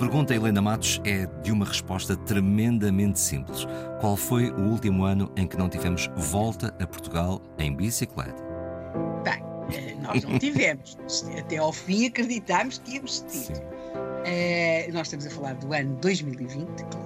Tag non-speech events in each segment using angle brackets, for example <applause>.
A pergunta, Helena Matos, é de uma resposta tremendamente simples. Qual foi o último ano em que não tivemos volta a Portugal em bicicleta? Bem, nós não tivemos. Até ao fim acreditámos que íamos ter. Uh, nós estamos a falar do ano 2020, claro.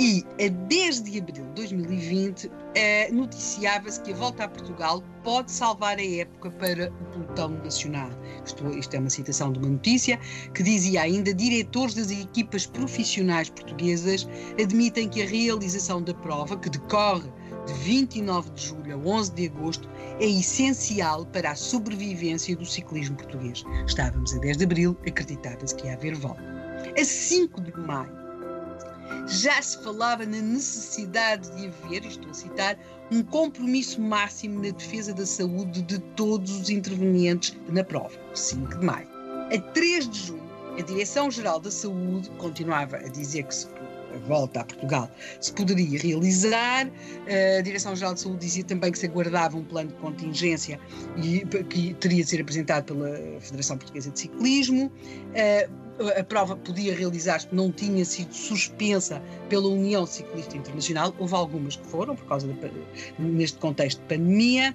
E desde abril de 2020 eh, noticiava-se que a volta a Portugal pode salvar a época para o pelotão nacional. Isto, isto, é uma citação de uma notícia que dizia ainda: diretores das equipas profissionais portuguesas admitem que a realização da prova, que decorre de 29 de julho a 11 de agosto, é essencial para a sobrevivência do ciclismo português. Estávamos a 10 de abril, acreditava-se que ia haver volta. A 5 de maio, já se falava na necessidade de haver, estou a citar, um compromisso máximo na defesa da saúde de todos os intervenientes na prova, 5 de maio. A 3 de junho, a Direção-Geral da Saúde continuava a dizer que se a volta a Portugal se poderia realizar. A Direção-Geral de Saúde dizia também que se aguardava um plano de contingência e que teria de ser apresentado pela Federação Portuguesa de Ciclismo a prova podia realizar-se, não tinha sido suspensa pela União Ciclista Internacional. Houve algumas que foram, por causa de, neste contexto de pandemia,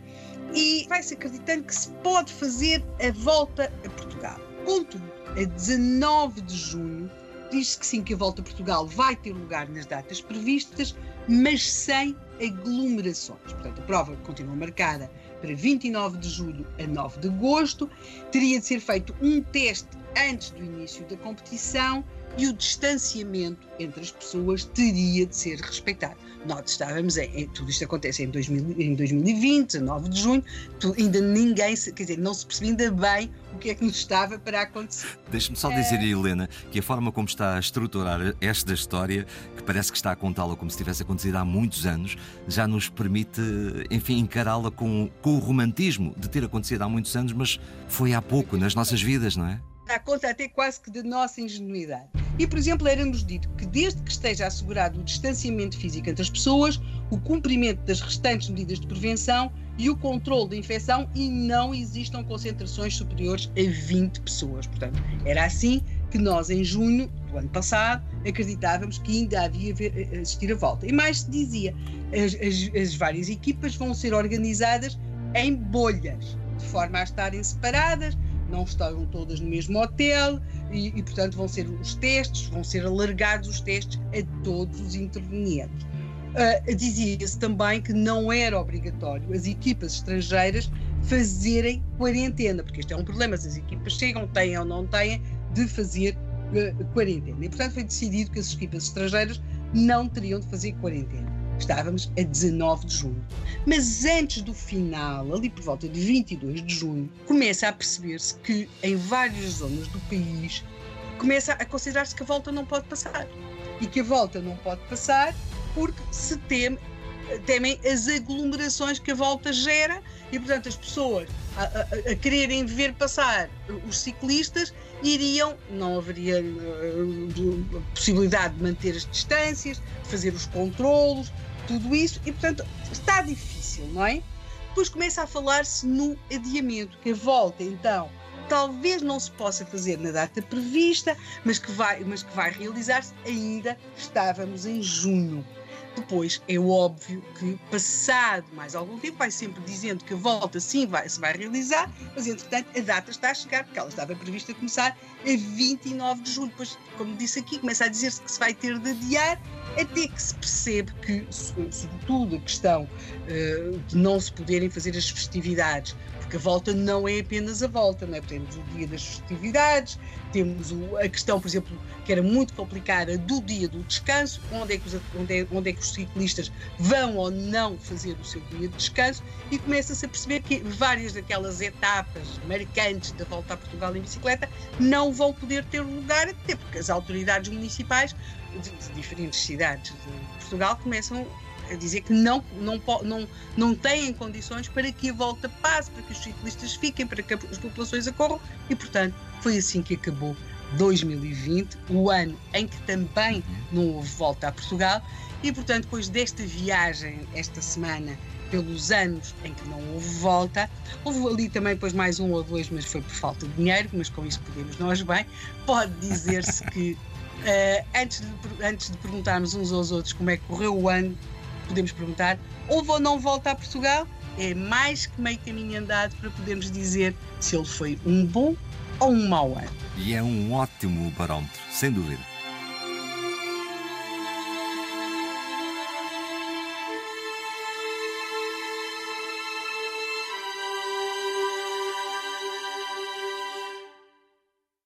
e vai-se acreditando que se pode fazer a volta a Portugal. Contudo, a 19 de junho, diz-se que sim, que a volta a Portugal vai ter lugar nas datas previstas, mas sem aglomerações. Portanto, a prova continua marcada para 29 de julho a 9 de agosto. Teria de ser feito um teste antes do início da competição e o distanciamento entre as pessoas teria de ser respeitado. Nós estávamos em, em tudo isto acontece em, 2000, em 2020, 19 de junho, tu, ainda ninguém, se, quer dizer, não se percebia ainda bem o que é que nos estava para acontecer. Deixe-me só dizer, é... Helena, que a forma como está a estruturar esta história, que parece que está a contá-la como se tivesse acontecido há muitos anos, já nos permite, enfim, encará-la com, com o romantismo de ter acontecido há muitos anos, mas foi há pouco nas nossas vidas, não é? Dá conta até quase que da nossa ingenuidade. E, por exemplo, era-nos dito que desde que esteja assegurado o distanciamento físico entre as pessoas, o cumprimento das restantes medidas de prevenção e o controle da infecção e não existam concentrações superiores a 20 pessoas. Portanto, era assim que nós, em junho do ano passado, acreditávamos que ainda havia a existir a volta. E mais se dizia, as, as, as várias equipas vão ser organizadas em bolhas, de forma a estarem separadas, não estão todas no mesmo hotel e, e, portanto, vão ser os testes, vão ser alargados os testes a todos os intervenientes. Uh, Dizia-se também que não era obrigatório as equipas estrangeiras fazerem quarentena, porque este é um problema, se as equipas chegam, têm ou não têm, de fazer uh, quarentena. E, portanto, foi decidido que as equipas estrangeiras não teriam de fazer quarentena. Estávamos a 19 de junho. Mas antes do final, ali por volta de 22 de junho, começa a perceber-se que em várias zonas do país começa a considerar-se que a volta não pode passar. E que a volta não pode passar porque se teme, temem as aglomerações que a volta gera e, portanto, as pessoas a, a, a quererem ver passar os ciclistas iriam, não haveria uh, possibilidade de manter as distâncias, de fazer os controlos, tudo isso, e portanto está difícil, não é? Depois começa a falar-se no adiamento, que a volta então talvez não se possa fazer na data prevista, mas que vai, mas que vai realizar-se ainda estávamos em junho. Depois é óbvio que, passado mais algum tempo, vai sempre dizendo que a volta sim vai, se vai realizar, mas entretanto a data está a chegar, porque ela estava prevista começar a 29 de julho. Depois, como disse aqui, começa a dizer-se que se vai ter de adiar, até que se percebe que, sobretudo, a questão uh, de não se poderem fazer as festividades porque a volta não é apenas a volta, não é? Temos o dia das festividades, temos o, a questão, por exemplo, que era muito complicada do dia do descanso, onde é, que os, onde, é, onde é que os ciclistas vão ou não fazer o seu dia de descanso, e começa-se a perceber que várias daquelas etapas marcantes da volta a Portugal em bicicleta não vão poder ter lugar, até porque as autoridades municipais de, de diferentes cidades de Portugal começam a dizer que não, não, não, não têm condições para que a volta passe, para que os ciclistas fiquem, para que as populações acorram e, portanto, foi assim que acabou 2020, o ano em que também não houve volta a Portugal e, portanto, depois desta viagem esta semana pelos anos em que não houve volta. Houve ali também depois mais um ou dois, mas foi por falta de dinheiro, mas com isso podemos nós bem. Pode dizer-se que uh, <laughs> antes, de, antes de perguntarmos uns aos outros como é que correu o ano, podemos perguntar: houve ou não volta a Portugal? É mais que meio caminho andado para podermos dizer se ele foi um bom ou um mau ano. E é um ótimo barómetro, sem dúvida.